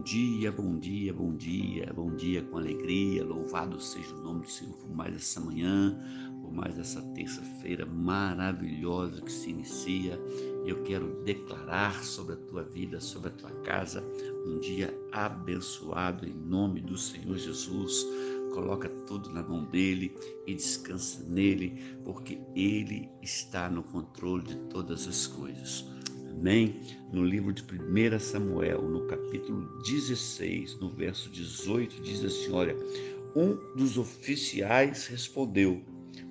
Bom dia, bom dia, bom dia, bom dia com alegria. Louvado seja o nome do Senhor por mais essa manhã, por mais essa terça-feira maravilhosa que se inicia. Eu quero declarar sobre a tua vida, sobre a tua casa, um dia abençoado em nome do Senhor Jesus. Coloca tudo na mão dele e descansa nele, porque ele está no controle de todas as coisas. Amém? No livro de 1 Samuel, no capítulo 16, no verso 18, diz assim: Olha, um dos oficiais respondeu: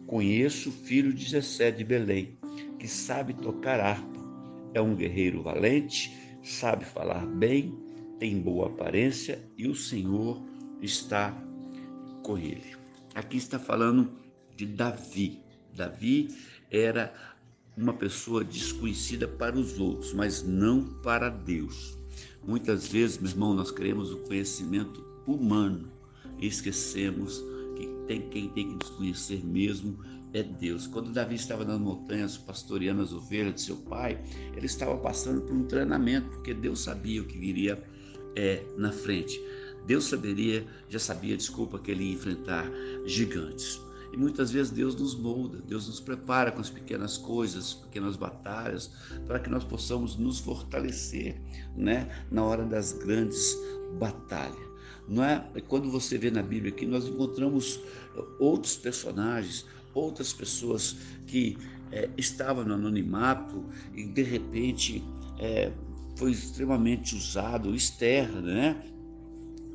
Conheço o filho de Jessé de Belém, que sabe tocar harpa. É um guerreiro valente, sabe falar bem, tem boa aparência e o Senhor está com ele. Aqui está falando de Davi. Davi era uma pessoa desconhecida para os outros, mas não para Deus. Muitas vezes, meu irmão, nós queremos o conhecimento humano e esquecemos que tem quem tem que nos conhecer mesmo é Deus. Quando Davi estava nas montanhas pastoreando as ovelhas de seu pai, ele estava passando por um treinamento, porque Deus sabia o que viria é, na frente. Deus saberia, já sabia, desculpa, que ele ia enfrentar gigantes. E muitas vezes Deus nos molda, Deus nos prepara com as pequenas coisas, pequenas batalhas, para que nós possamos nos fortalecer, né, na hora das grandes batalhas. Não é? Quando você vê na Bíblia que nós encontramos outros personagens, outras pessoas que é, estavam no anonimato e de repente é, foi extremamente usado, Esther, né?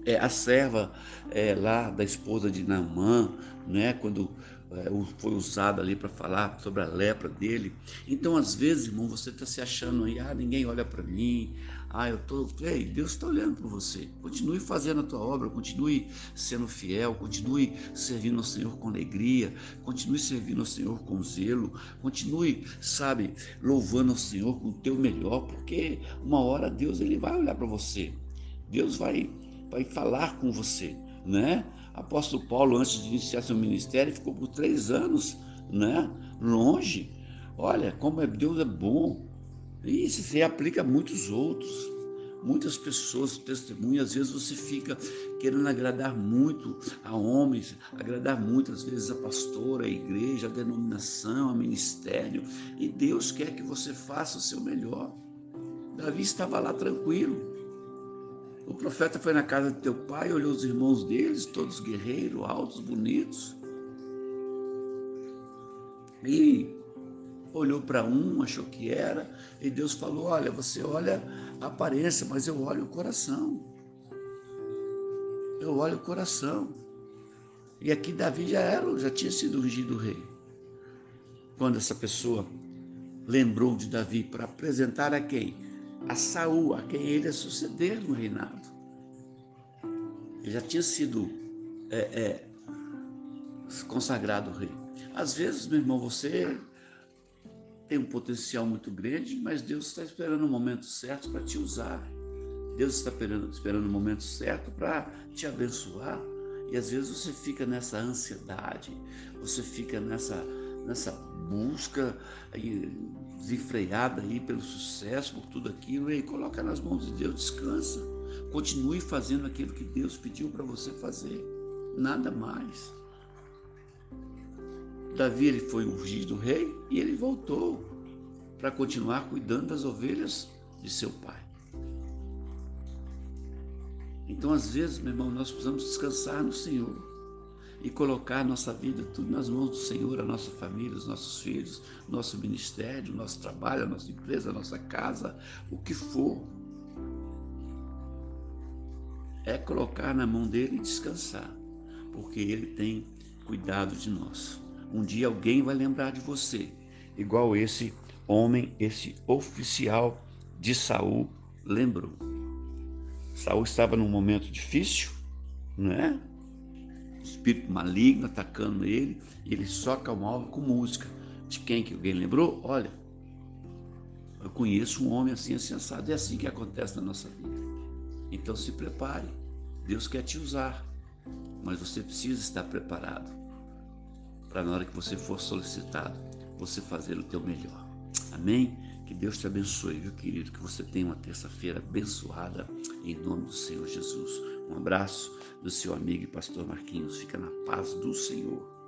É, a serva é, lá da esposa de Naamã, né, quando é, foi usada ali para falar sobre a lepra dele. Então, às vezes, irmão, você está se achando aí, ah, ninguém olha para mim, ah, eu tô, ei, Deus está olhando para você. Continue fazendo a tua obra, continue sendo fiel, continue servindo ao Senhor com alegria, continue servindo ao Senhor com zelo, continue, sabe, louvando ao Senhor com o teu melhor, porque uma hora Deus ele vai olhar para você. Deus vai vai falar com você, né? Apóstolo Paulo, antes de iniciar seu ministério, ficou por três anos, né? Longe. Olha, como é, Deus é bom. E isso se aplica a muitos outros. Muitas pessoas testemunham, às vezes você fica querendo agradar muito a homens, agradar muitas vezes a pastora, a igreja, a denominação, a ministério, e Deus quer que você faça o seu melhor. Davi estava lá tranquilo, o profeta foi na casa de teu pai, olhou os irmãos deles, todos guerreiros, altos, bonitos. E olhou para um, achou que era, e Deus falou: Olha, você olha a aparência, mas eu olho o coração. Eu olho o coração. E aqui Davi já era, já tinha sido ungido rei. Quando essa pessoa lembrou de Davi para apresentar a quem? A Saul, a quem ele ia suceder no reinado. Ele já tinha sido é, é, consagrado rei. Às vezes, meu irmão, você tem um potencial muito grande, mas Deus está esperando o momento certo para te usar. Deus está esperando, esperando o momento certo para te abençoar. E às vezes você fica nessa ansiedade, você fica nessa, nessa busca desenfreada aí pelo sucesso, por tudo aquilo, e coloca nas mãos de Deus, descansa. Continue fazendo aquilo que Deus pediu para você fazer. Nada mais. Davi ele foi ungido rei e ele voltou para continuar cuidando das ovelhas de seu pai. Então, às vezes, meu irmão, nós precisamos descansar no Senhor e colocar nossa vida tudo nas mãos do Senhor, a nossa família, os nossos filhos, nosso ministério, nosso trabalho, a nossa empresa, a nossa casa, o que for. É colocar na mão dele e descansar, porque ele tem cuidado de nós. Um dia alguém vai lembrar de você, igual esse homem, esse oficial de Saul lembrou. Saul estava num momento difícil, não é? Espírito maligno atacando ele, e ele só acalmava com música. De quem que alguém lembrou? Olha, eu conheço um homem assim, assim. É assim que acontece na nossa vida. Então se prepare. Deus quer te usar, mas você precisa estar preparado para na hora que você for solicitado, você fazer o teu melhor. Amém? Que Deus te abençoe, viu, querido? Que você tenha uma terça-feira abençoada em nome do Senhor Jesus. Um abraço do seu amigo e pastor Marquinhos. Fica na paz do Senhor.